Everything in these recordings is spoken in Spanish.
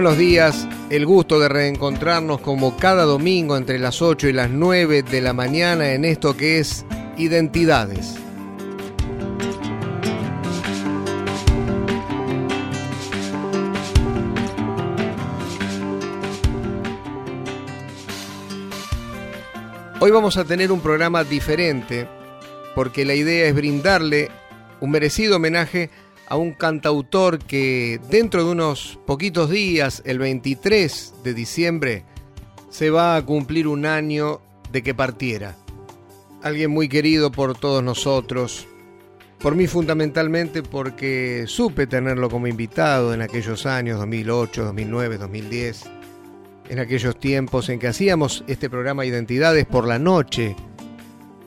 Buenos días, el gusto de reencontrarnos como cada domingo entre las 8 y las 9 de la mañana en esto que es Identidades. Hoy vamos a tener un programa diferente porque la idea es brindarle un merecido homenaje a a un cantautor que dentro de unos poquitos días, el 23 de diciembre, se va a cumplir un año de que partiera. Alguien muy querido por todos nosotros, por mí fundamentalmente porque supe tenerlo como invitado en aquellos años 2008, 2009, 2010, en aquellos tiempos en que hacíamos este programa Identidades por la noche.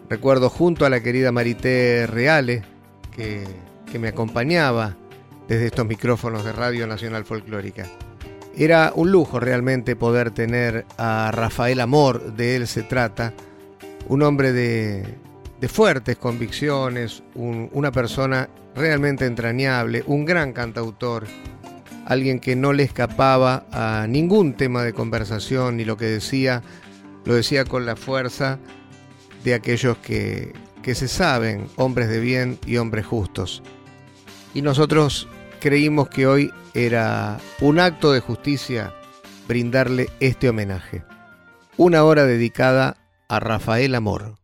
Recuerdo junto a la querida Marité Reale, que que me acompañaba desde estos micrófonos de Radio Nacional Folclórica. Era un lujo realmente poder tener a Rafael Amor, de él se trata, un hombre de, fuertes convicciones, una persona realmente entrañable, un gran cantautor, alguien que no le escapaba a ningún tema de conversación ni lo que decía, lo decía con la fuerza de aquellos que, que se saben hombres de bien y hombres justos y nosotros creímos que hoy era un acto de justicia brindarle este homenaje. Una hora dedicada a Rafael Amor.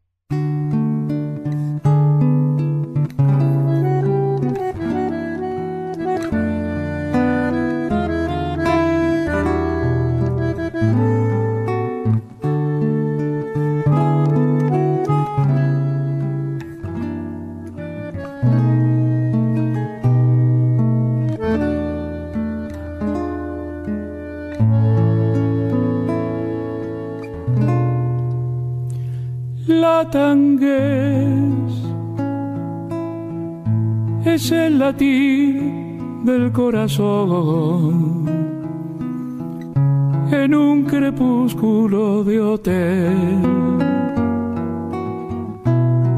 Del corazón. En un crepúsculo de hotel.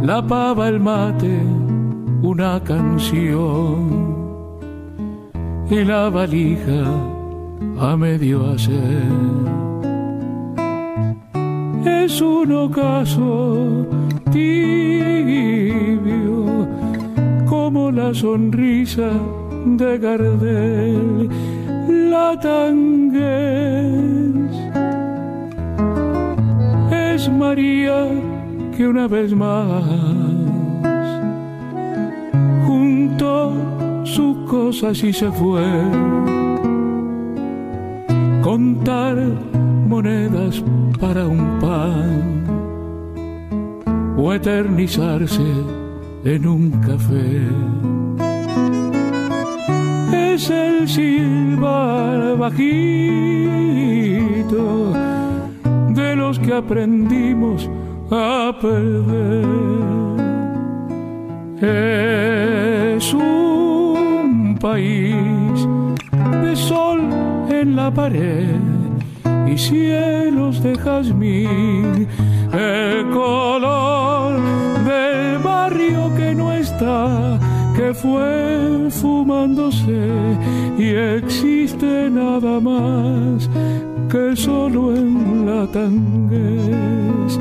La pava, el mate, una canción. Y la valija a medio hacer. Es un ocaso como la sonrisa de Gardel, la tangues es María que una vez más juntó sus cosas y se fue contar monedas para un pan o eternizarse en un café. Es el silbar bajito de los que aprendimos a perder. Es un país de sol en la pared y cielos de jazmín, el color del barrio que no está, fue fumándose y existe nada más que solo en la tangues,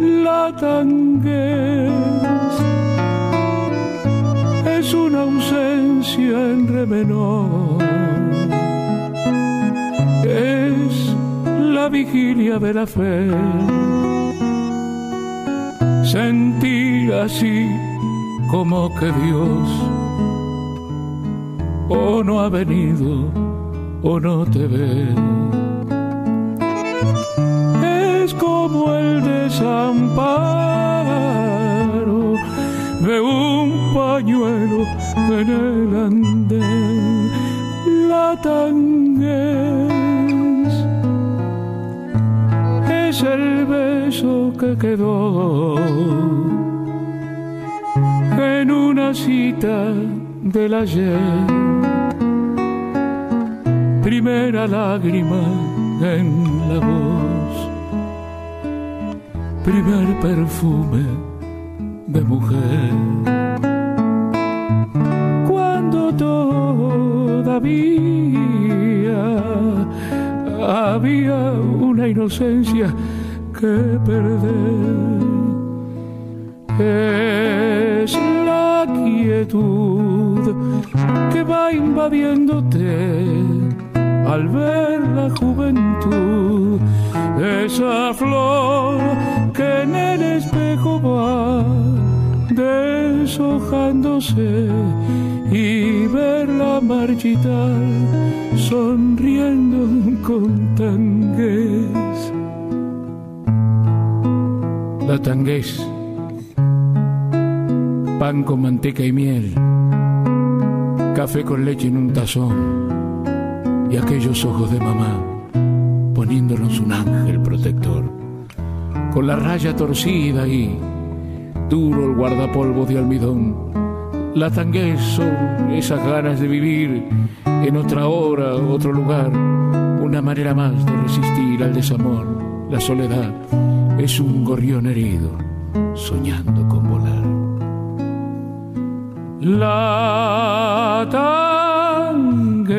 la tangues es una ausencia en re menor. Es la vigilia de la fe. Sentí así como que Dios o no ha venido o no te ve. Es como el desamparo de un pañuelo en el andén. La tanguez es el beso que quedó en una cita del ayer. Primera lágrima en la voz, primer perfume de mujer. Cuando todavía había una inocencia que perder. Es la quietud que va invadiéndote al ver la juventud, esa flor que en el espejo va deshojándose y verla marchitar sonriendo con tangués. La tangués, pan con manteca y miel, café con leche en un tazón y aquellos ojos de mamá poniéndonos un ángel protector, con la raya torcida y duro el guardapolvo de almidón. La tangués son esas ganas de vivir en otra hora, otro lugar, una manera más de resistir al desamor. La soledad es un gorrión herido, soñando con volar. La tangués,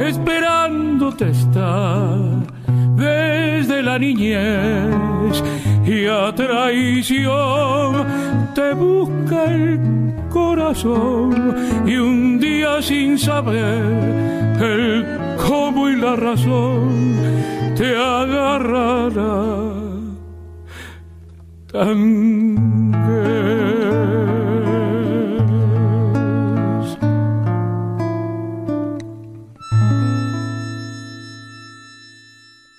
esperándote está desde la niñez y a traición te busca el corazón y un día sin saber el cómo y la razón te agarrará tangués.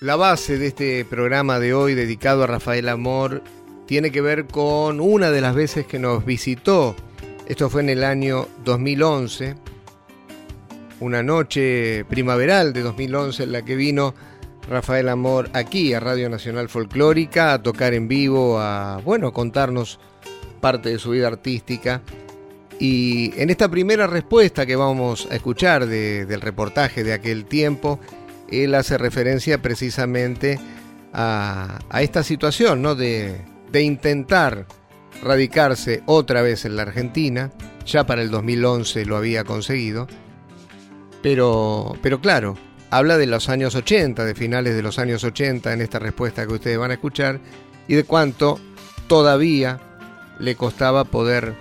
La base de este programa de hoy dedicado a Rafael Amor tiene que ver con una de las veces que nos visitó. Esto fue en el año 2011, una noche primaveral de 2011 en la que vino Rafael Amor aquí a Radio Nacional Folclórica a tocar en vivo, a bueno, contarnos parte de su vida artística. Y en esta primera respuesta que vamos a escuchar de- del reportaje de aquel tiempo, él hace referencia precisamente a, esta situación, ¿no? De, intentar radicarse otra vez en la Argentina. Ya para el 2011 lo había conseguido. Pero, pero claro, habla de los años 80, de finales de los años 80 en esta respuesta que ustedes van a escuchar y de cuánto todavía le costaba poder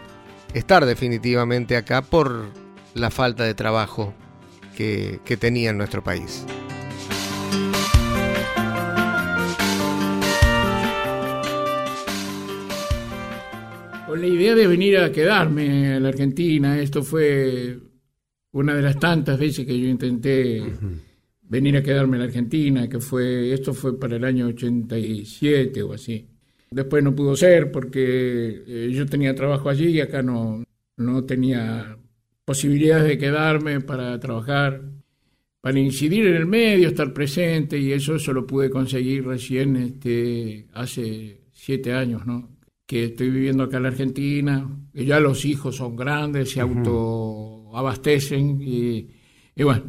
estar definitivamente acá por la falta de trabajo que tenía en nuestro país. La idea de venir a quedarme a la Argentina, esto fue una de las tantas veces que yo intenté venir a quedarme en la Argentina, que fue, esto fue para el año 87 o así. Después no pudo ser porque eh, yo tenía trabajo allí y acá no, no tenía posibilidades de quedarme para trabajar, para incidir en el medio, estar presente y eso, eso lo pude conseguir recién este, hace siete años, ¿no? Que estoy viviendo acá en la Argentina, que ya los hijos son grandes, se autoabastecen y, y bueno,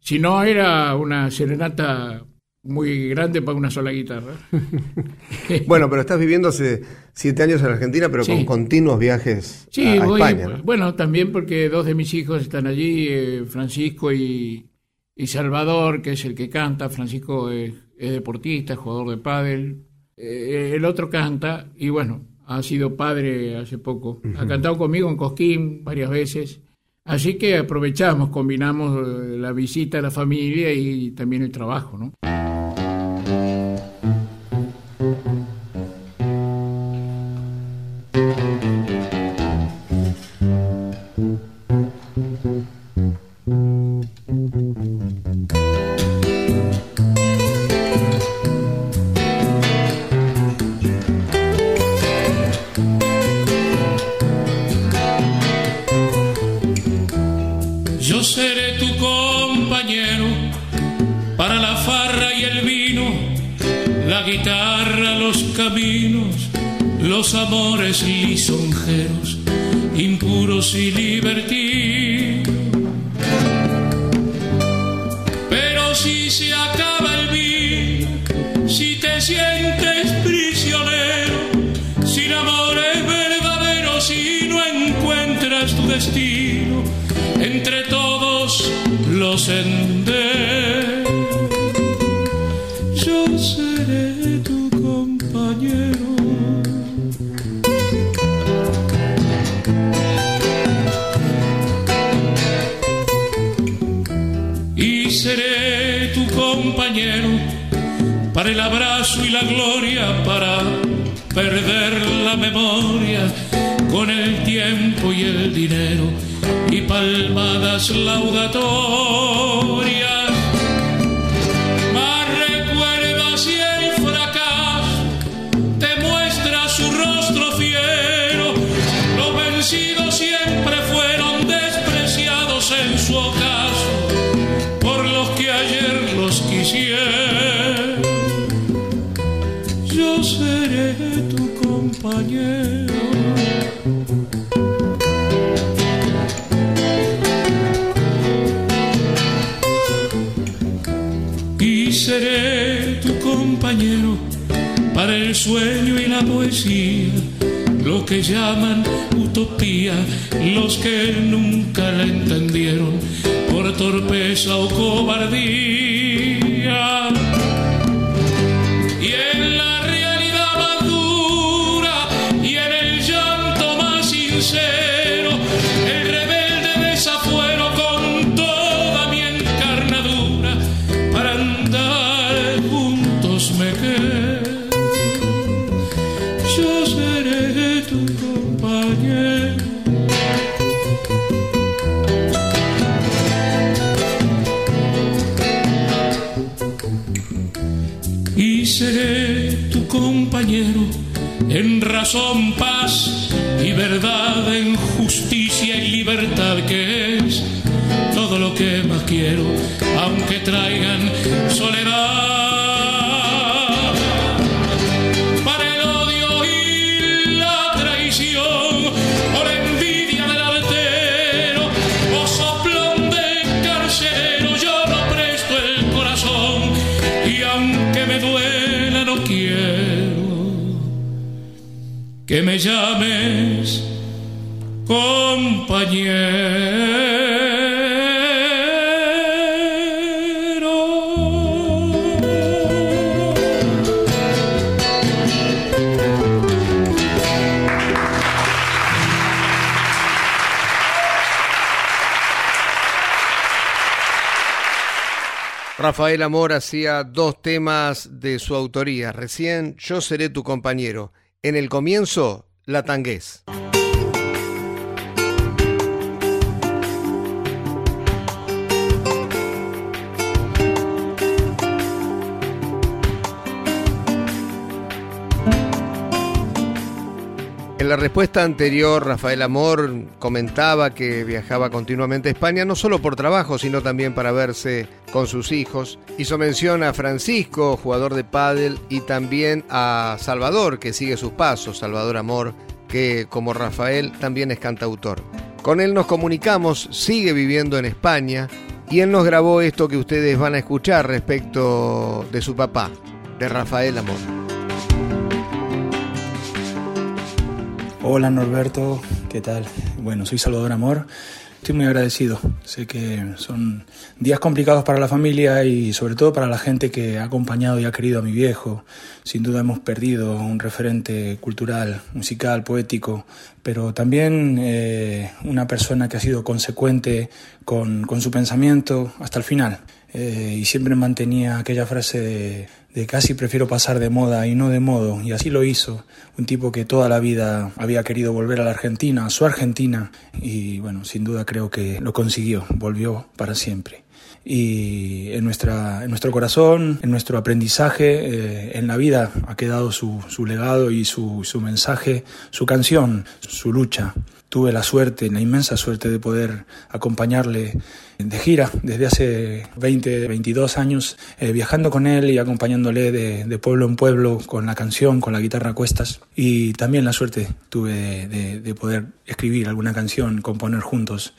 si no era una serenata muy grande para una sola guitarra. Bueno, pero estás viviendo hace siete años en Argentina, pero Sí. con continuos viajes Sí, a, a voy, España. ¿no? bueno, también porque dos de mis hijos están allí, eh, Francisco y, y Salvador, que es el que canta. Francisco es, es deportista, es jugador de pádel. Eh, el otro canta y bueno, ha sido padre hace poco. Ha cantado conmigo en Cosquín varias veces. Así que aprovechamos, combinamos eh, la visita a la familia y también el trabajo, ¿no? caminos, los amores lisonjeros, impuros y libertinos. Pero si se acaba el vino, si te sientes prisionero, sin amores verdaderos si no encuentras tu destino, entre todos los senderos. la gloria para perder la memoria con el tiempo y el dinero y palmadas laudatorias. Que son paz y verdad en justicia y libertad que es todo lo que más quiero, aunque traigan soledad. Me llames compañero. Rafael Amor hacía dos temas de su autoría. Recién Yo seré tu compañero. En el comienzo, la tangués. En la respuesta anterior, Rafael Amor comentaba que viajaba continuamente a España, no solo por trabajo, sino también para verse con sus hijos. Hizo mención a Francisco, jugador de pádel, y también a Salvador, que sigue sus pasos, Salvador Amor, que como Rafael también es cantautor. Con él nos comunicamos, sigue viviendo en España, y él nos grabó esto que ustedes van a escuchar respecto de su papá, de Rafael Amor. Hola Norberto, ¿qué tal? Bueno, soy Salvador Amor. Estoy muy agradecido. Sé que son días complicados para la familia y sobre todo para la gente que ha acompañado y ha querido a mi viejo. Sin duda hemos perdido un referente cultural, musical, poético, pero también eh, una persona que ha sido consecuente con, con su pensamiento hasta el final. Eh, y siempre mantenía aquella frase de, casi prefiero pasar de moda y no de modo, y así lo hizo, un tipo que toda la vida había querido volver a la Argentina, a su Argentina, y bueno, sin duda creo que lo consiguió, volvió para siempre. Y en, nuestra, en nuestro corazón, en nuestro aprendizaje, eh, en la vida ha quedado su, su legado y su, su, mensaje, su canción, su lucha. Tuve la suerte, la inmensa suerte de poder acompañarle de gira desde hace 20, 22 años, eh, viajando con él y acompañándole de, de, pueblo en pueblo con la canción, con la guitarra a cuestas. Y también la suerte tuve de, de, de poder escribir alguna canción, componer juntos.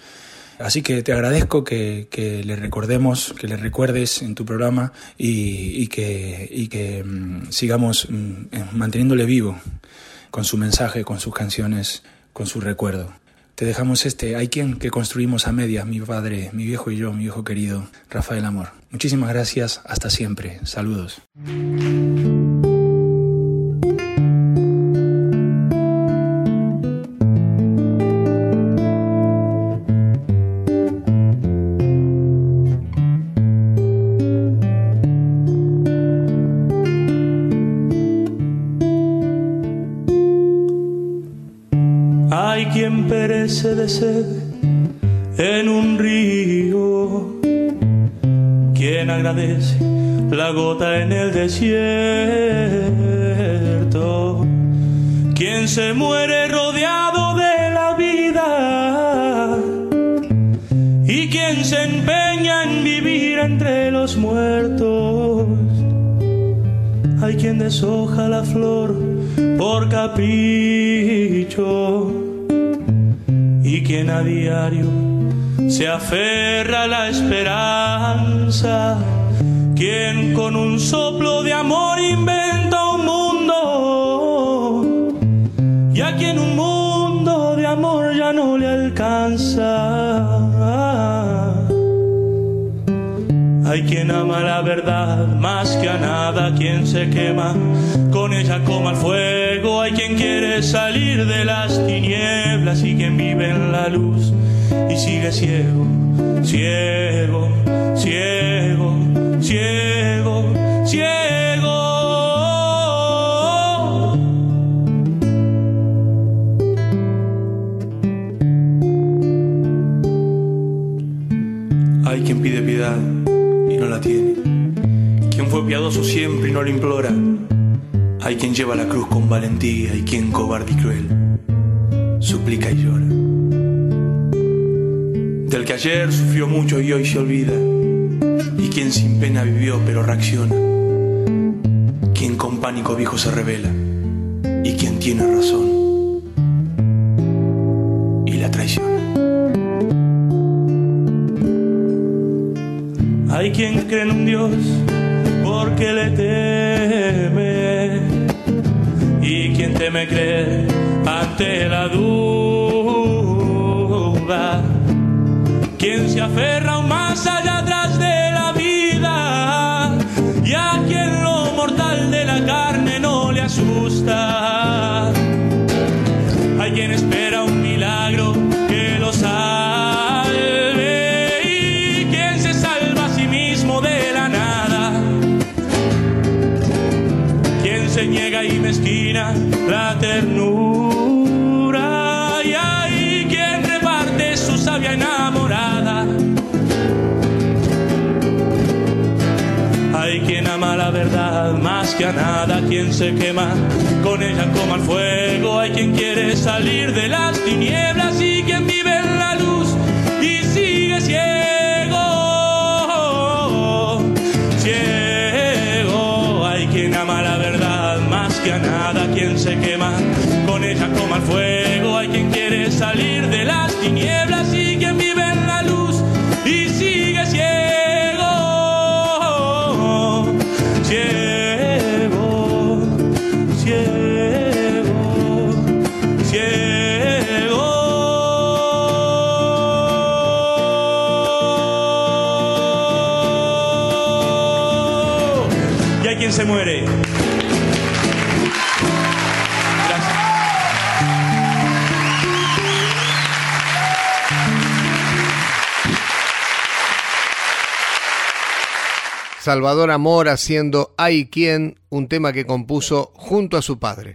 Así que te agradezco que, que, le recordemos, que le recuerdes en tu programa y, y que, y que mmm, sigamos mmm, manteniéndole vivo con su mensaje, con sus canciones, con su recuerdo. Te dejamos este Hay quien que construimos a medias, mi padre, mi viejo y yo, mi viejo querido, Rafael Amor. Muchísimas gracias, hasta siempre. Saludos. veces y ciego, ciego, ciego, ciego, ciego. Hay quien pide piedad no la tiene. Quien fue piadoso siempre y no lo implora. Hay quien lleva la cruz con valentía y quien cobarde y cruel suplica y llora. Del que ayer sufrió mucho y hoy se olvida. Y quien sin pena vivió pero reacciona. Quien con pánico viejo se revela. Y quien tiene razón y la traiciona. Hay quien cree en un Dios porque le teme y quien teme creer ante la duda. Quien se aferra aún más allá atrás de la vida y a quien lo mortal de la carne no le asusta. Hay quien espera un milagro que lo salve. se niega y mezquina la ternura que a nada, quien se quema con ella como al fuego, hay quien quiere salir de las tinieblas y quien vive en la luz y sigue ciego. Ciego, hay quien ama la verdad más que a nada, quien se quema con ella como al fuego. Hay quien quiere salir de las tinieblas Salvador Amor haciendo Hay quien, un tema que compuso junto a su padre.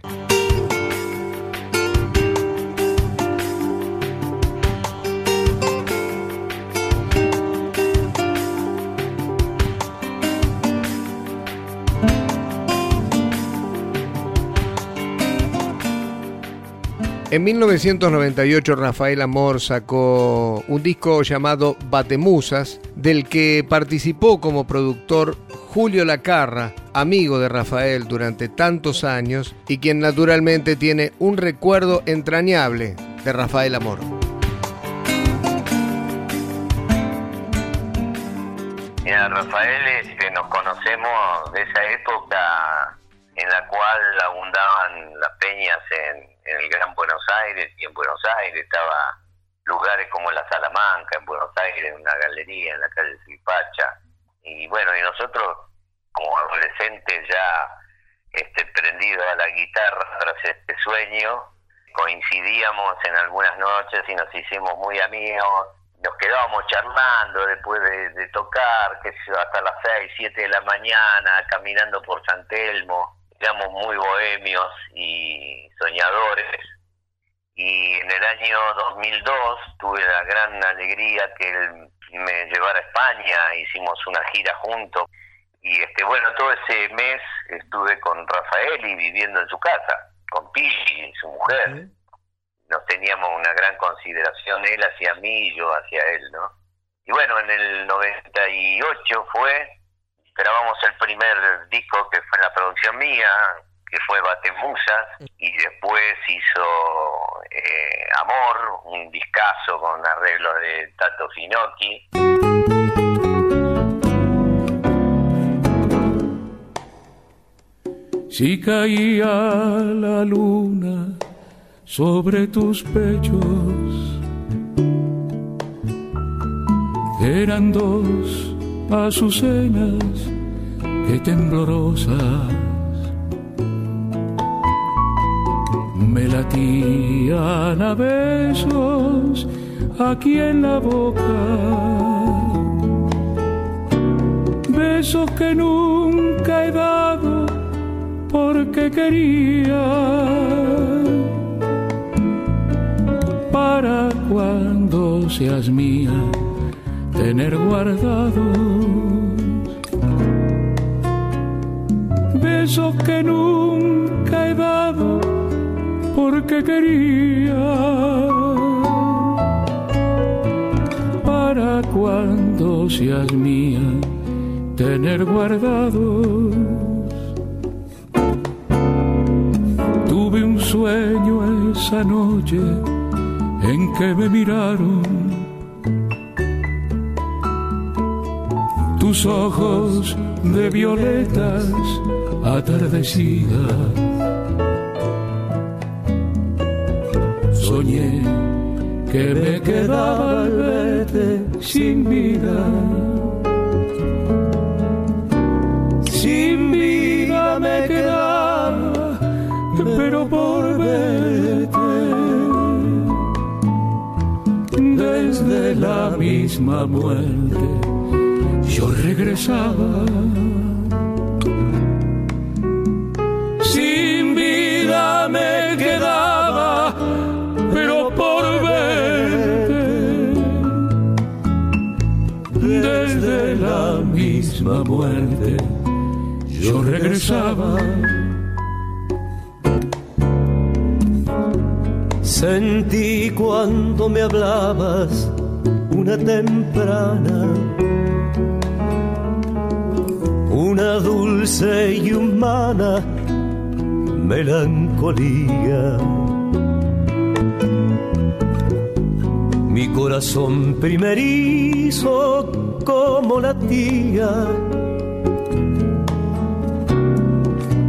En 1998 Rafael Amor sacó un disco llamado Batemusas, del que participó como productor Julio Lacarra, amigo de Rafael durante tantos años y quien naturalmente tiene un recuerdo entrañable de Rafael Amor. Mira, Rafael, este, nos conocemos de esa época en la cual abundaban las peñas en, el Gran Buenos Aires y en Buenos Aires estaba lugares como la Salamanca, en Buenos Aires, en una galería en la calle Silpacha. Y bueno, y nosotros como adolescentes ya este, prendidos a la guitarra tras este sueño, coincidíamos en algunas noches y nos hicimos muy amigos, nos quedábamos charlando después de, tocar, que hasta las 6, 7 de la mañana, caminando por San Telmo, éramos muy bohemios y soñadores. Y en el año 2002 tuve la gran alegría que él me llevara a España, hicimos una gira juntos. Y este bueno, todo ese mes estuve con Rafael y viviendo en su casa, con Pili, su mujer. Nos teníamos una gran consideración él hacia mí y yo hacia él, ¿no? Y bueno, en el 98 fue grabamos el primer disco que fue la producción mía, que fue Batemusas, y después hizo eh, Amor, un discazo con arreglo de Tato Finocchi. Si caía la luna sobre tus pechos, eran dos azucenas que temblorosas me latían a besos aquí en la boca, besos que nunca he dado porque quería para cuando seas mía tener guardado besos que nunca he dado porque quería. Para cuando seas mía tener guardados tuve un sueño esa noche en que me miraron tus ojos de violetas atardecidas. Soñé que me quedaba sin vida. Sin vida me quedaba, pero por verte. Desde la misma muerte yo regresaba. Sin vida me quedaba, pero por verte, desde la misma muerte, yo regresaba. Sentí cuando me hablabas una temprana dulce y humana melancolía. Mi corazón primerizo como la tía.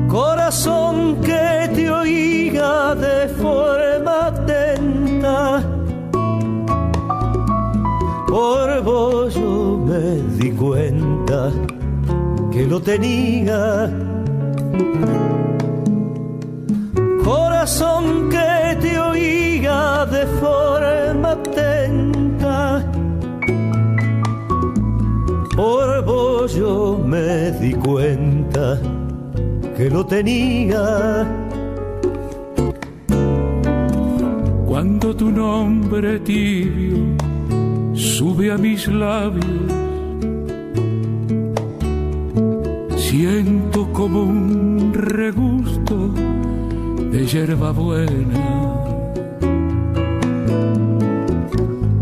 Corazón que te oiga de forma atenta. Por vos yo me di cuenta que lo tenía. Corazón que te oía de forma atenta. Por yo me di cuenta que lo tenía. Cuando tu nombre tibio sube a mis labios, siento como un regusto de hierba buena.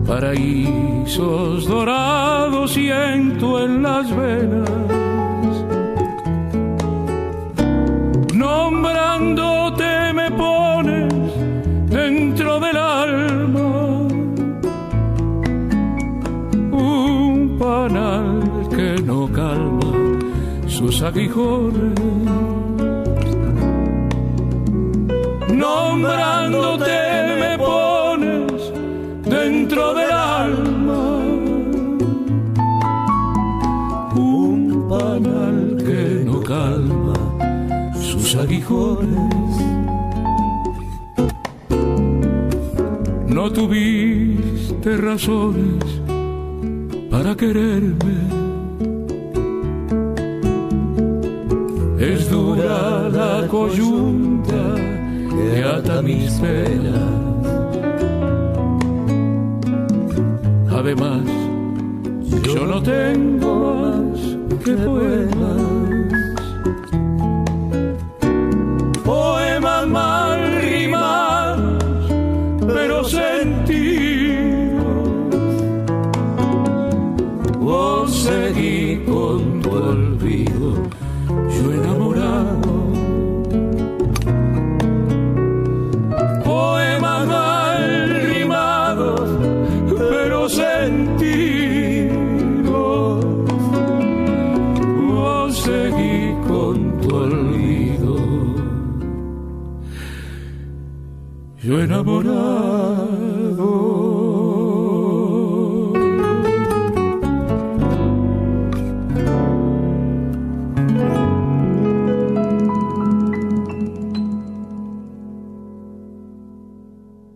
Paraísos dorados siento en las venas. Nombrándote aguijones. Nombrándote me pones dentro del alma un panal que no calma sus aguijones. No tuviste razones para quererme. Coyunta que ata mis penas. Además, yo no tengo más que poemas.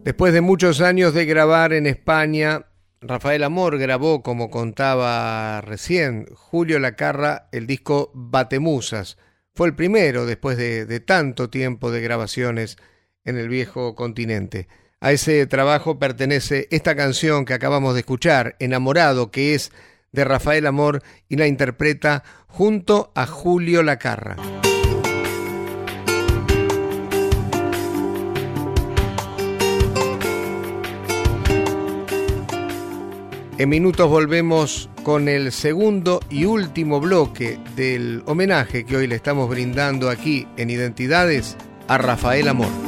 Después de muchos años de grabar en España, Rafael Amor grabó, como contaba recién Julio Lacarra, el disco Batemusas. Fue el primero después de, de tanto tiempo de grabaciones en el viejo continente. A ese trabajo pertenece esta canción que acabamos de escuchar, Enamorado, que es de Rafael Amor y la interpreta junto a Julio Lacarra. En minutos volvemos con el segundo y último bloque del homenaje que hoy le estamos brindando aquí en Identidades a Rafael Amor.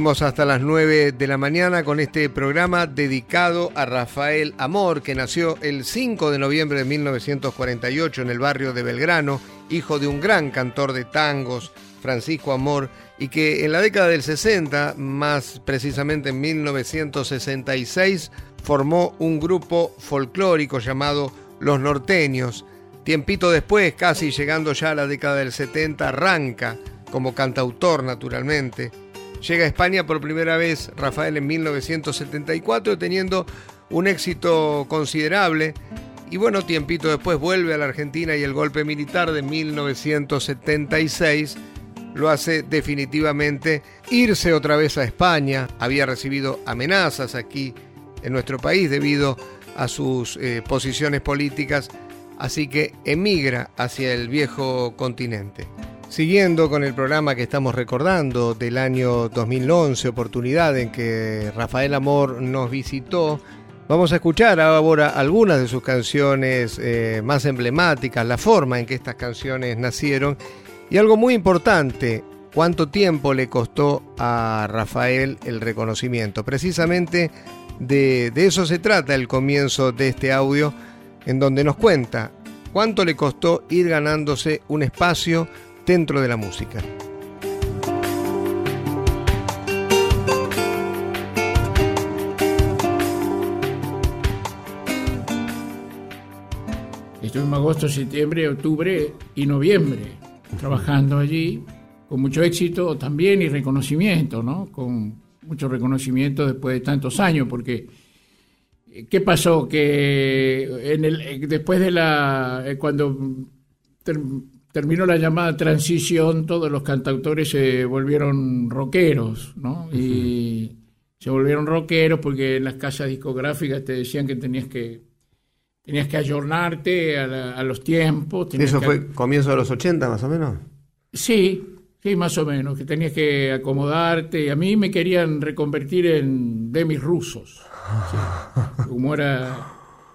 Hasta las 9 de la mañana con este programa dedicado a Rafael Amor, que nació el 5 de noviembre de 1948 en el barrio de Belgrano, hijo de un gran cantor de tangos, Francisco Amor, y que en la década del 60, más precisamente en 1966, formó un grupo folclórico llamado Los Norteños. Tiempito después, casi llegando ya a la década del 70, arranca como cantautor naturalmente Llega a España por primera vez Rafael en 1974 teniendo un éxito considerable y bueno, tiempito después vuelve a la Argentina y el golpe militar de 1976 lo hace definitivamente irse otra vez a España. Había recibido amenazas aquí en nuestro país debido a sus eh, posiciones políticas, así que emigra hacia el viejo continente. Siguiendo con el programa que estamos recordando del año 2011, oportunidad en que Rafael Amor nos visitó, vamos a escuchar ahora algunas de sus canciones eh, más emblemáticas, la forma en que estas canciones nacieron y algo muy importante, cuánto tiempo le costó a Rafael el reconocimiento. Precisamente de, de eso se trata el comienzo de este audio, en donde nos cuenta cuánto le costó ir ganándose un espacio dentro de la música. Estuvimos agosto, septiembre, octubre y noviembre trabajando allí con mucho éxito también y reconocimiento, ¿no? Con mucho reconocimiento después de tantos años, porque ¿qué pasó? Que el, después de la eh, cuando terminó la llamada transición, todos los cantautores se volvieron rockeros, ¿no? Y se volvieron rockeros porque en las casas discográficas te decían que tenías que tenías que ayornarte a, los tiempos. ¿Eso fue comienzo de los 80 más o menos? Sí, sí, más o menos, que tenías que acomodarte. Y a mí me querían reconvertir en demis rusos. Como era,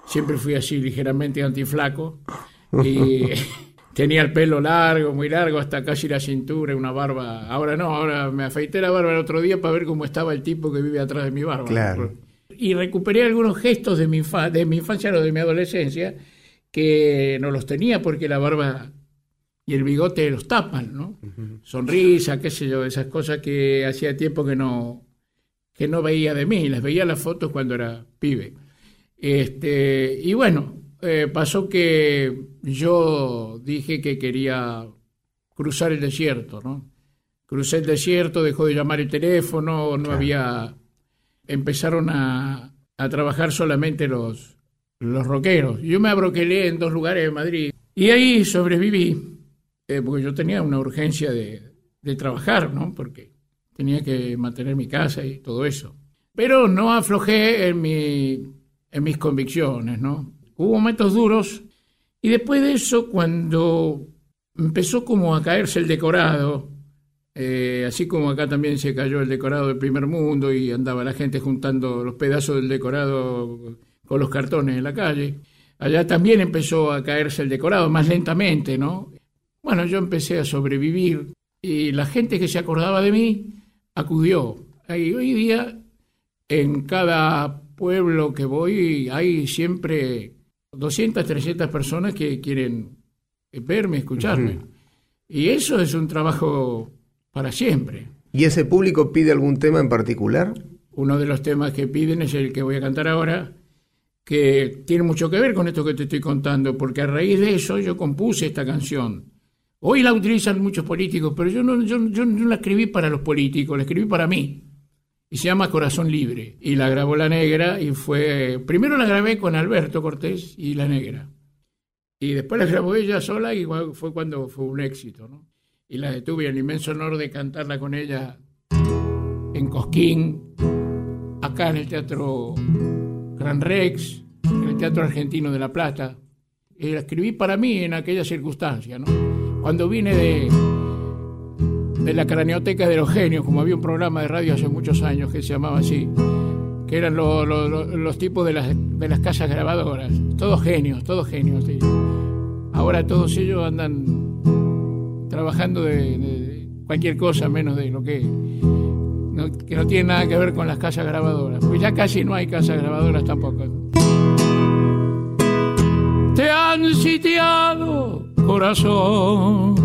siempre fui así ligeramente antiflaco. Y Tenía el pelo largo, muy largo, hasta casi la cintura, una barba. Ahora no, ahora me afeité la barba el otro día para ver cómo estaba el tipo que vive atrás de mi barba. Claro. Y recuperé algunos gestos de mi, de mi infancia o de mi adolescencia que no los tenía porque la barba y el bigote los tapan, ¿no? Sonrisa, qué sé yo, esas cosas que hacía tiempo que no, que no veía de mí, las veía las fotos cuando era pibe. Este, y bueno, eh, pasó que yo dije que quería cruzar el desierto, ¿no? Crucé el desierto, dejó de llamar el teléfono, no había... Empezaron a, trabajar solamente los, los rockeros. Yo me abroquelé en dos lugares de Madrid y ahí sobreviví, eh, porque yo tenía una urgencia de, de trabajar, ¿no? Porque tenía que mantener mi casa y todo eso. Pero no aflojé en, mi, en mis convicciones, ¿no? Hubo momentos duros y después de eso, cuando empezó como a caerse el decorado, eh, así como acá también se cayó el decorado del primer mundo y andaba la gente juntando los pedazos del decorado con los cartones en la calle, allá también empezó a caerse el decorado más lentamente, ¿no? Bueno, yo empecé a sobrevivir y la gente que se acordaba de mí acudió. Y hoy día en cada pueblo que voy hay siempre 200, 300 personas que quieren verme, escucharme. Y eso es un trabajo para siempre. ¿Y ese público pide algún tema en particular? Uno de los temas que piden es el que voy a cantar ahora, que tiene mucho que ver con esto que te estoy contando, porque a raíz de eso yo compuse esta canción. Hoy la utilizan muchos políticos, pero yo no, yo, yo no la escribí para los políticos, la escribí para mí y se llama Corazón Libre. Y la grabó La Negra y fue... Primero la grabé con Alberto Cortés y La Negra. Y después la grabó ella sola y fue cuando fue un éxito, ¿no? Y la tuve el inmenso honor de cantarla con ella en Cosquín, acá en el Teatro Gran Rex, en el Teatro Argentino de La Plata. Y la escribí para mí en aquella circunstancia, ¿no? Cuando vine de, de la craneoteca de los genios, como había un programa de radio hace muchos años que se llamaba así, que eran los tipos de las, de las casas grabadoras, todos genios, todos genios. Ahora todos ellos andan trabajando de, cualquier cosa menos de lo que no, que no tiene nada que ver con las casas grabadoras, porque ya casi no hay casas grabadoras tampoco. Te han sitiado, corazón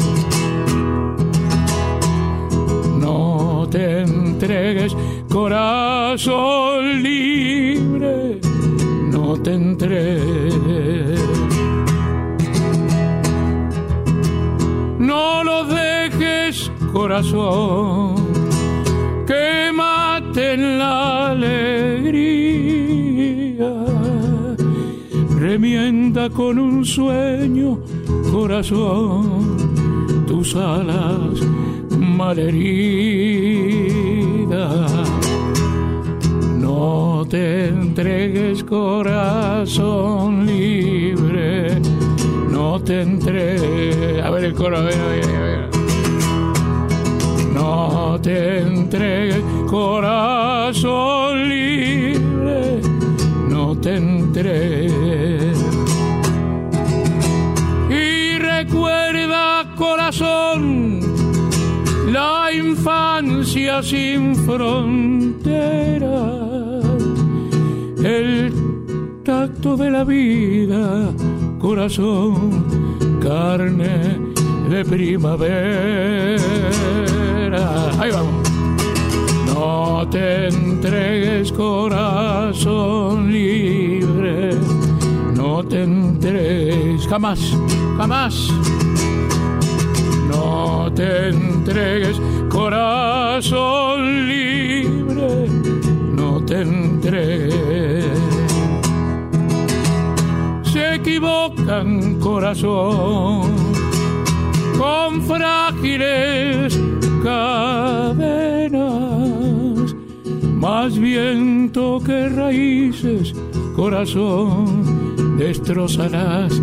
corazón libre, no te entregues. No lo dejes, corazón, en la alegría. Remienda con un sueño, corazón, tus alas malheridas. No te entregues, corazón libre. No te entregues. A ver el coro, a ver, a ver, a ver. No te entregues, corazón libre. No te entregues. Y recuerda, corazón, infancia sin fronteras el tacto de la vida, corazón, carne de primavera. Ahí vamos. No te entregues, corazón libre. No te entregues, jamás, jamás. No te entregues, corazón libre. No te entregues. Se equivocan, corazón, con frágiles cadenas. Más viento que raíces, corazón, destrozarás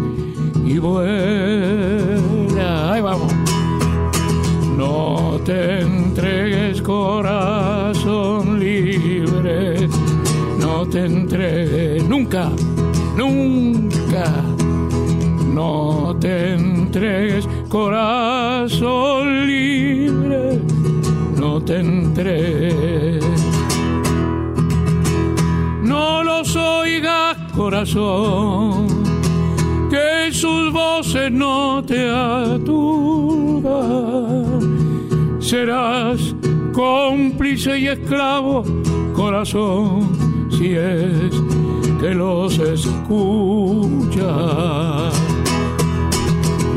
y vuela. Ahí vamos. No te corazón libre. No te entregues nunca, nunca. No te entregues, corazón libre. No te entregues. No los oigas, corazón que sus voces no te aturdan. Serás cómplice y esclavo, corazón, si es que los escuchas.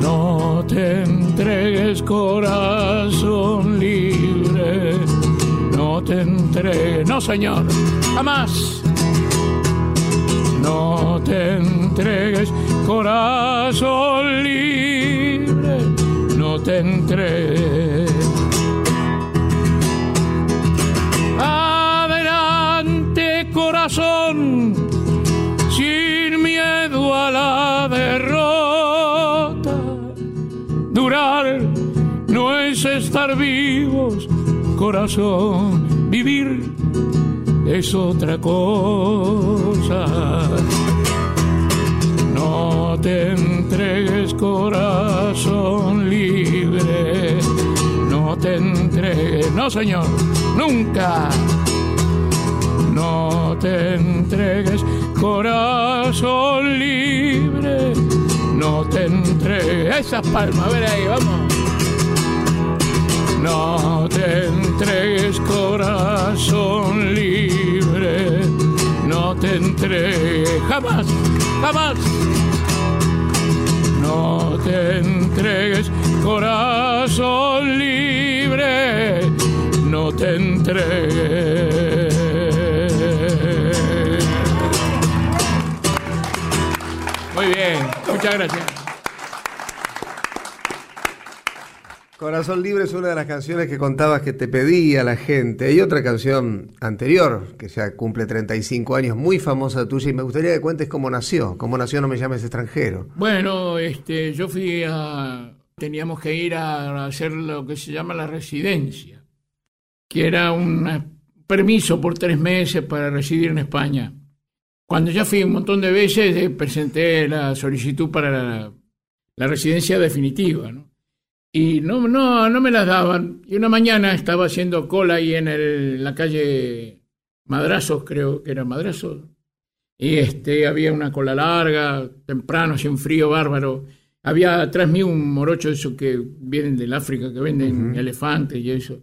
No te entregues, corazón libre. No te entregues, no señor, jamás. No te entregues, corazón libre, no te entregues. Sin miedo a la derrota. Durar no es estar vivos, corazón, vivir es otra cosa. No te entregues corazón libre, no te entregues, no señor, nunca. Te entregues corazón libre, no te entregues. Esas palmas, a ver ahí, vamos. No te entregues corazón libre, no te entregues jamás, jamás. No te entregues corazón libre, no te entregues. Muchas gracias. Corazón Libre es una de las canciones que contabas que te pedía la gente. Hay otra canción anterior, que ya cumple 35 años, muy famosa tuya, y me gustaría que cuentes cómo nació. ¿Cómo nació No me llames extranjero? Bueno, este, yo fui a... Teníamos que ir a hacer lo que se llama la residencia, que era un permiso por tres meses para residir en España. Cuando ya fui un montón de veces, eh, presenté la solicitud para la, la residencia definitiva, ¿no? y no, no, no me las daban. Y una mañana estaba haciendo cola ahí en, el, la calle Madrazos, creo que era Madrazos. Y este, había una cola larga, temprano, hacía un frío bárbaro. Había atrás mío un morocho de esos que vienen del África, que venden elefantes y eso.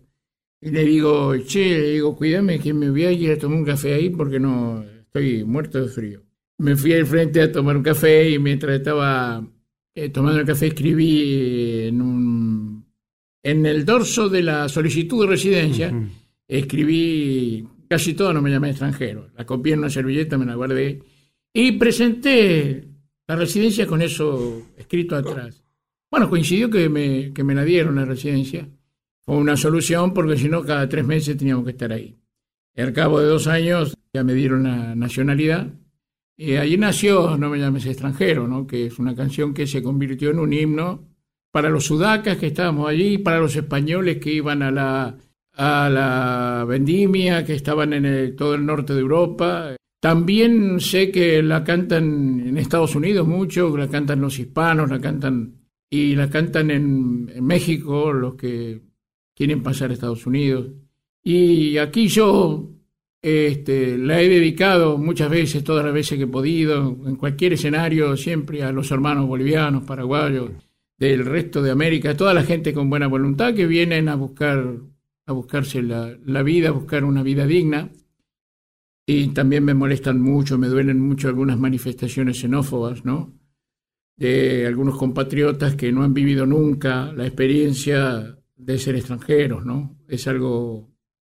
Y le digo, che, le digo, cuídame que me voy a ir a tomar un café ahí porque no estoy muerto de frío. Me fui al frente a tomar un café y mientras estaba eh, tomando el café escribí en un en el dorso de la solicitud de residencia escribí casi todo no me llamé extranjero. La copié en una servilleta, me la guardé y presenté la residencia con eso escrito atrás. Bueno, coincidió que me, que me la dieron la residencia. Fue una solución porque si no, cada tres meses teníamos que estar ahí. Al cabo de dos años ya me dieron la nacionalidad. Y allí nació No me llames extranjero, ¿no? que es una canción que se convirtió en un himno para los sudacas que estábamos allí, para los españoles que iban a la, a la vendimia, que estaban en todo el norte de Europa. También sé que la cantan en Estados Unidos mucho, la cantan los hispanos, la cantan y la cantan en México, los que quieren pasar a Estados Unidos. Y aquí yo este, la he dedicado muchas veces, todas las veces que he podido, en cualquier escenario, siempre a los hermanos bolivianos, paraguayos, del resto de América, toda la gente con buena voluntad que vienen a buscar, a buscarse la, la vida, a buscar una vida digna. Y también me molestan mucho, me duelen mucho algunas manifestaciones xenófobas, ¿no? De algunos compatriotas que no han vivido nunca la experiencia de ser extranjeros, ¿no? Es algo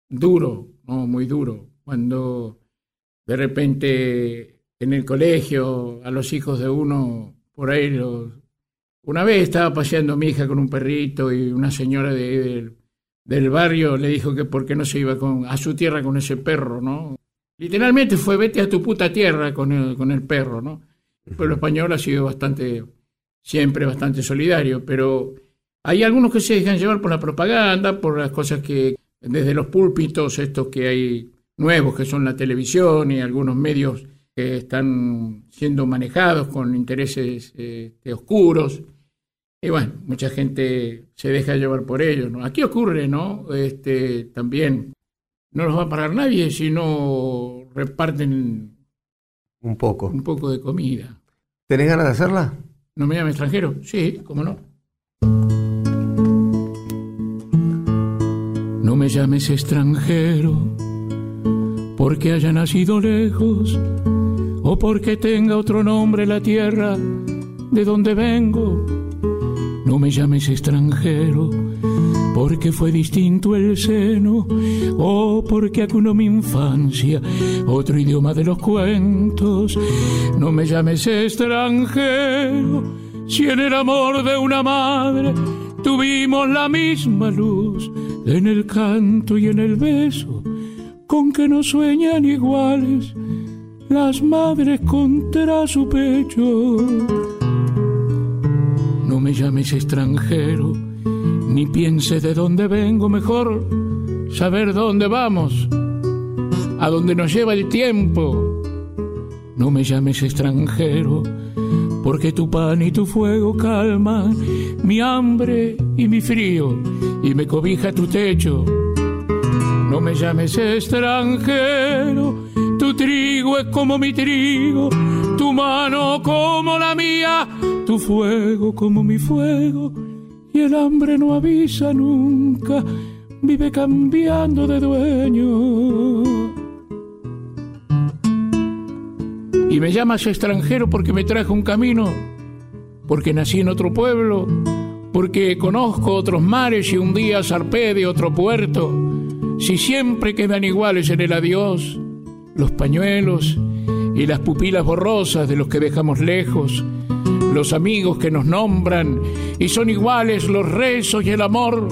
duro, ¿no? Muy duro. Cuando de repente en el colegio a los hijos de uno por ahí los una vez estaba paseando mi hija con un perrito y una señora de, del barrio le dijo que por qué no se iba con, a su tierra con ese perro, ¿no? Literalmente fue vete a tu puta tierra con el, con el perro, ¿no? El pueblo español ha sido bastante, siempre bastante solidario, pero hay algunos que se dejan llevar por la propaganda, por las cosas que, desde los púlpitos, estos que hay nuevos, que son la televisión y algunos medios que están siendo manejados con intereses este, oscuros. Y bueno, mucha gente se deja llevar por ello. ¿no? Aquí ocurre, ¿no? Este, también no los va a parar nadie si no reparten un poco. Un poco de comida. ¿Tenés ganas de hacerla? ¿No me llama extranjero? Sí, cómo no. No me llames extranjero porque haya nacido lejos o porque tenga otro nombre la tierra de donde vengo no me llames extranjero, porque fue distinto el seno, o porque acunó mi infancia, otro idioma de los cuentos. No me llames extranjero, si en el amor de una madre tuvimos la misma luz, en el canto y en el beso, con que no sueñan iguales las madres contra su pecho no me llames extranjero, ni pienses de dónde vengo, mejor saber dónde vamos, a dónde nos lleva el tiempo. No me llames extranjero, porque tu pan y tu fuego calman mi hambre y mi frío, y me cobija tu techo. No me llames extranjero, tu trigo es como mi trigo, tu mano como la mía, tu fuego como mi fuego, y el hambre no avisa nunca, vive cambiando de dueño. Y me llamas extranjero porque me trajo un camino, porque nací en otro pueblo, porque conozco otros mares y un día zarpé de otro puerto. Si siempre quedan iguales en el adiós, los pañuelos y las pupilas borrosas de los que dejamos lejos, los amigos que nos nombran, y son iguales los rezos y el amor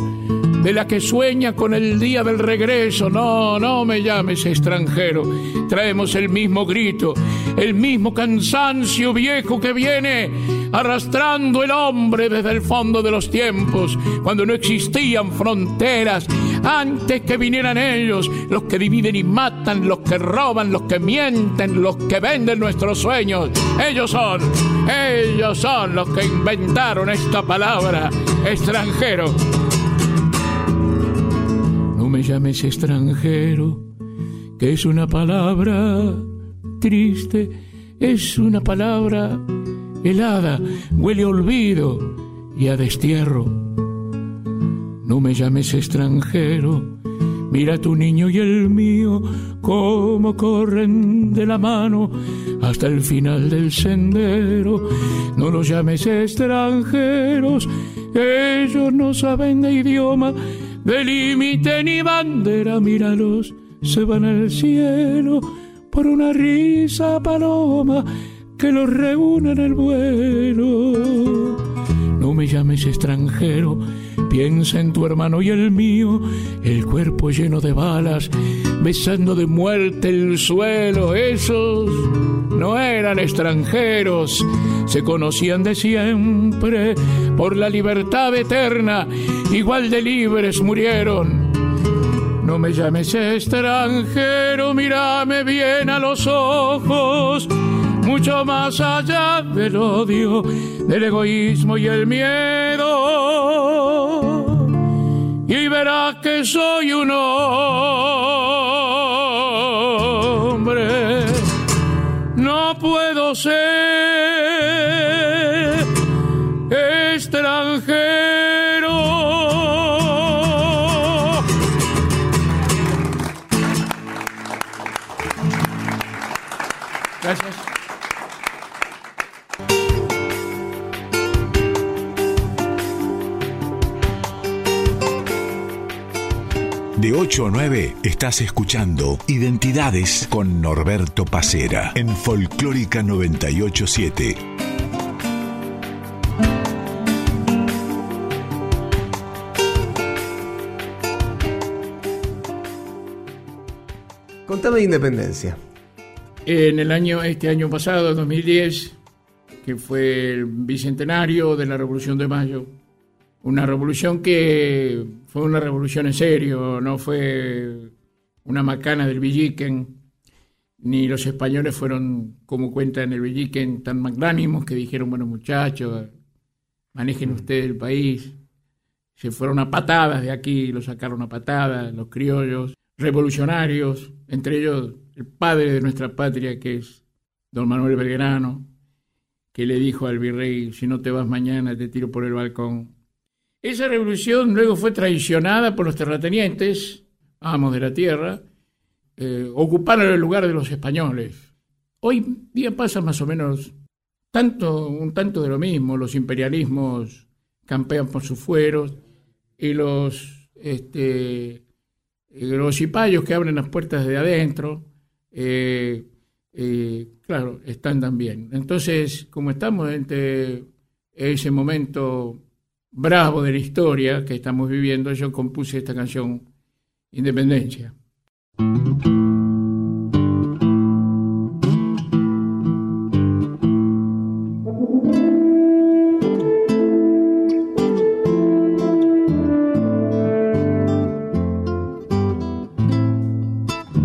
de la que sueña con el día del regreso. No, no me llames extranjero. Traemos el mismo grito, el mismo cansancio viejo que viene arrastrando el hombre desde el fondo de los tiempos, cuando no existían fronteras, antes que vinieran ellos, los que dividen y matan, los que roban, los que mienten, los que venden nuestros sueños. Ellos son, ellos son los que inventaron esta palabra, extranjero me llames extranjero, que es una palabra triste, es una palabra helada, huele a olvido y a destierro. No me llames extranjero, mira tu niño y el mío, cómo corren de la mano hasta el final del sendero. No los llames extranjeros, ellos no saben de idioma de límite ni bandera, míralos se van al cielo por una risa paloma que los reúne en el vuelo. No me llames extranjero, piensa en tu hermano y el mío, el cuerpo lleno de balas, besando de muerte el suelo. Esos no eran extranjeros, se conocían de siempre por la libertad eterna, igual de libres murieron. No me llames extranjero, mírame bien a los ojos, mucho más allá del odio, del egoísmo y el miedo. Y verás que soy un hombre, no puedo ser extranjero. Gracias. De 8 a 9 estás escuchando Identidades con Norberto Pacera en Folclórica 987. Contame de Independencia. En el año, este año pasado, 2010, que fue el bicentenario de la Revolución de Mayo, una revolución que fue una revolución en serio, no fue una macana del Villiquen, ni los españoles fueron, como cuentan el Villiquen, tan magnánimos que dijeron, bueno muchachos, manejen ustedes el país. Se fueron a patadas de aquí, lo sacaron a patadas, los criollos, revolucionarios, entre ellos el padre de nuestra patria, que es don Manuel Belgrano, que le dijo al virrey, si no te vas mañana te tiro por el balcón. Esa revolución luego fue traicionada por los terratenientes, amos de la tierra, eh, ocuparon el lugar de los españoles. Hoy día pasa más o menos tanto, un tanto de lo mismo, los imperialismos campean por sus fueros y los, este, los cipayos que abren las puertas de adentro, eh, eh, claro, están también. Entonces, como estamos entre ese momento bravo de la historia que estamos viviendo, yo compuse esta canción Independencia.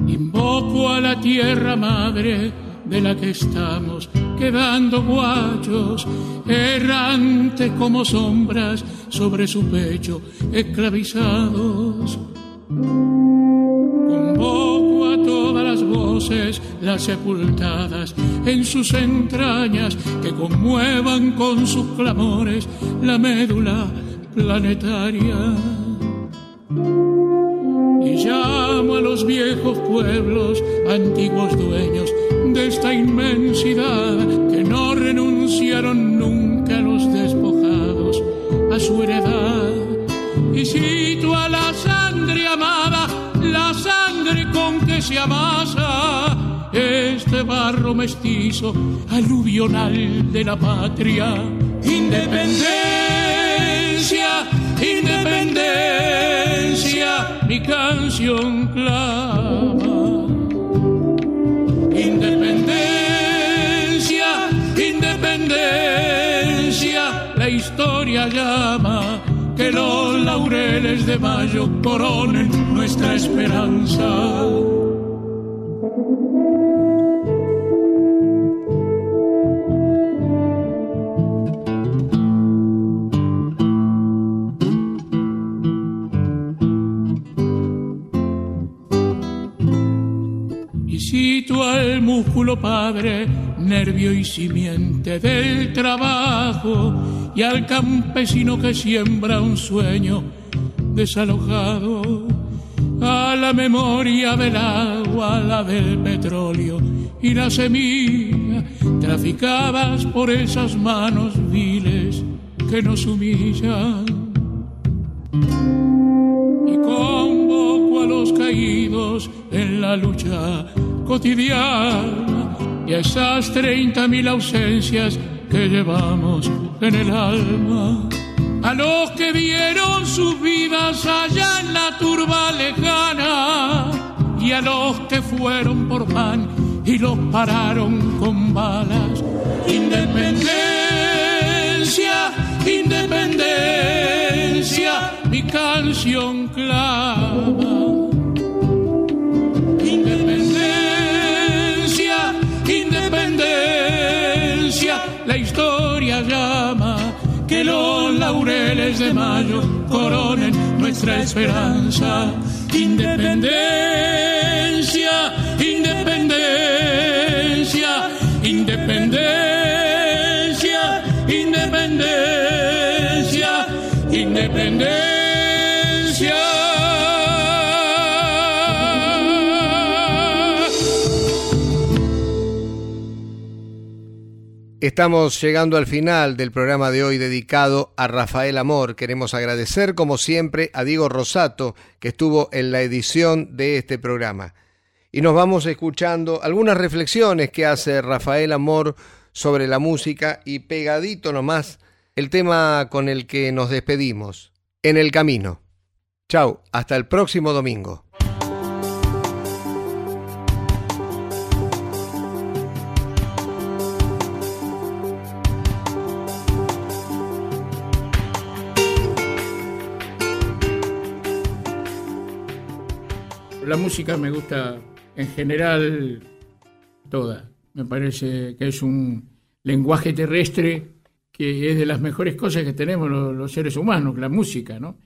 Invoco a la tierra madre de la que estamos quedando guachos, errantes como sombras sobre su pecho, esclavizados. Convoco a todas las voces, las sepultadas en sus entrañas, que conmuevan con sus clamores la médula planetaria. Inmensidad, que no renunciaron nunca los despojados, a su heredad. Y cito a la sangre amada, la sangre con que se amasa este barro mestizo, aluvional de la patria. Independencia, independencia, mi canción clama. Llama que los laureles de mayo coronen nuestra esperanza. Padre, nervio y simiente del trabajo, y al campesino que siembra un sueño desalojado, a la memoria del agua, la del petróleo y la semilla, traficadas por esas manos viles que nos humillan. Y convoco a los caídos en la lucha cotidiana y a esas treinta mil ausencias que llevamos en el alma. A los que vieron sus vidas allá en la turba lejana y a los que fueron por pan y los pararon con balas. Independencia, independencia, mi canción clama. Llama que los laureles de mayo coronen nuestra esperanza. Independencia, independencia, independencia, independencia, independencia. Estamos llegando al final del programa de hoy dedicado a Rafael Amor. Queremos agradecer, como siempre, a Diego Rosato, que estuvo en la edición de este programa. Y nos vamos escuchando algunas reflexiones que hace Rafael Amor sobre la música y pegadito nomás el tema con el que nos despedimos, En el Camino. Chau, hasta el próximo domingo. La música me gusta en general toda. Me parece que es un lenguaje terrestre que es de las mejores cosas que tenemos los, los seres humanos, la música, ¿no?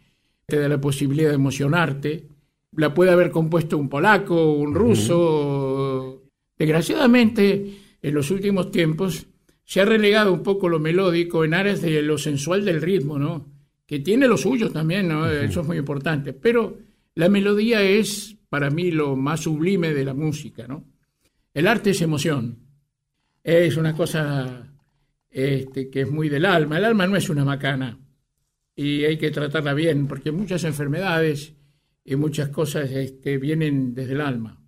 Te da la posibilidad de emocionarte. La puede haber compuesto un polaco, un ruso. Desgraciadamente, en los últimos tiempos se ha relegado un poco lo melódico en aras de lo sensual del ritmo, ¿no? Que tiene lo suyo también, ¿no? Eso es muy importante. Pero la melodía es para mí lo más sublime de la música, ¿no? El arte es emoción. Es una cosa este, que es muy del alma. El alma no es una macana y hay que tratarla bien porque muchas enfermedades y muchas cosas este, vienen desde el alma.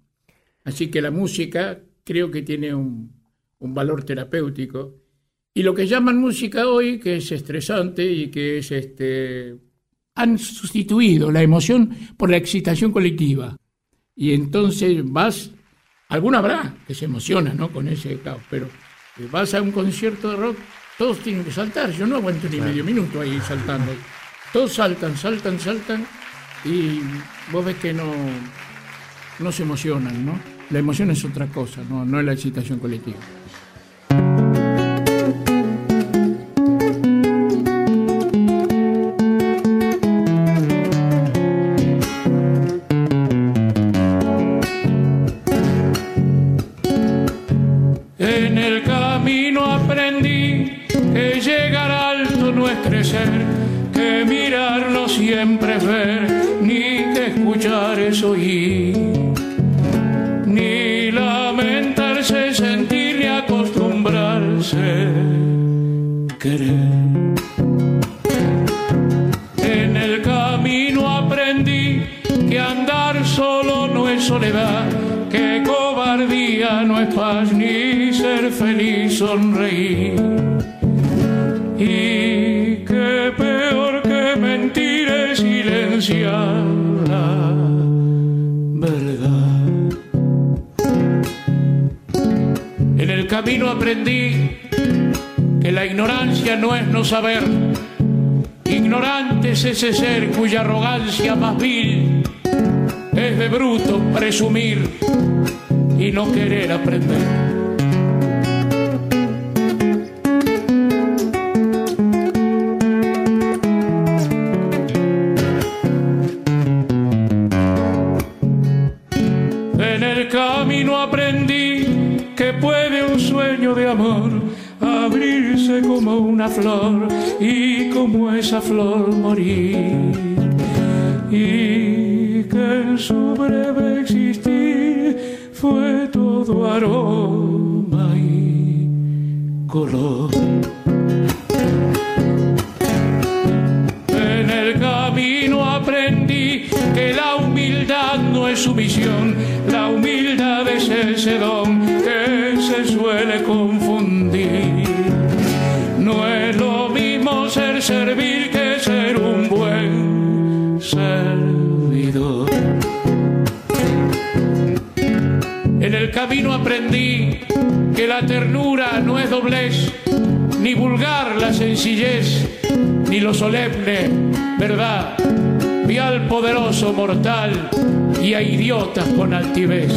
Así que la música creo que tiene un, un valor terapéutico. Y lo que llaman música hoy, que es estresante y que es este, han sustituido la emoción por la excitación colectiva. Y entonces vas, alguna habrá que se emociona ¿no? con ese caos, pero vas a un concierto de rock, todos tienen que saltar. Yo no aguanto ni medio minuto ahí saltando. Todos saltan, saltan, saltan y vos ves que no, no se emocionan, ¿no? La emoción es otra cosa, no, no es la excitación colectiva. Ignorante es ese ser cuya arrogancia más vil es de bruto presumir y no querer aprender. flor morir y que en su breve existir fue todo aroma y color. En el camino aprendí que la humildad no es sumisión, la humildad es ese don camino aprendí que la ternura no es doblez, ni vulgar la sencillez, ni lo solemne, ¿verdad? Vi al poderoso mortal y a idiotas con altivez.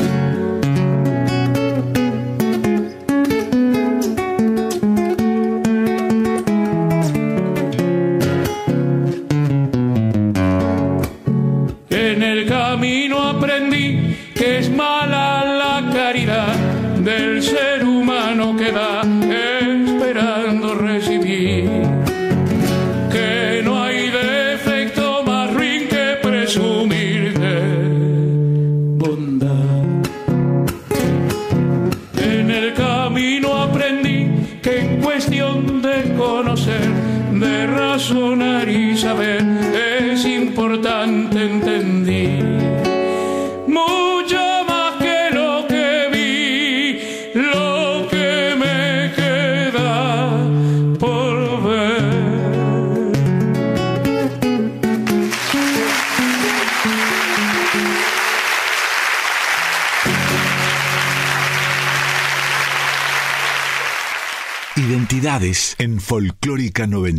novedades en Folclórica 90.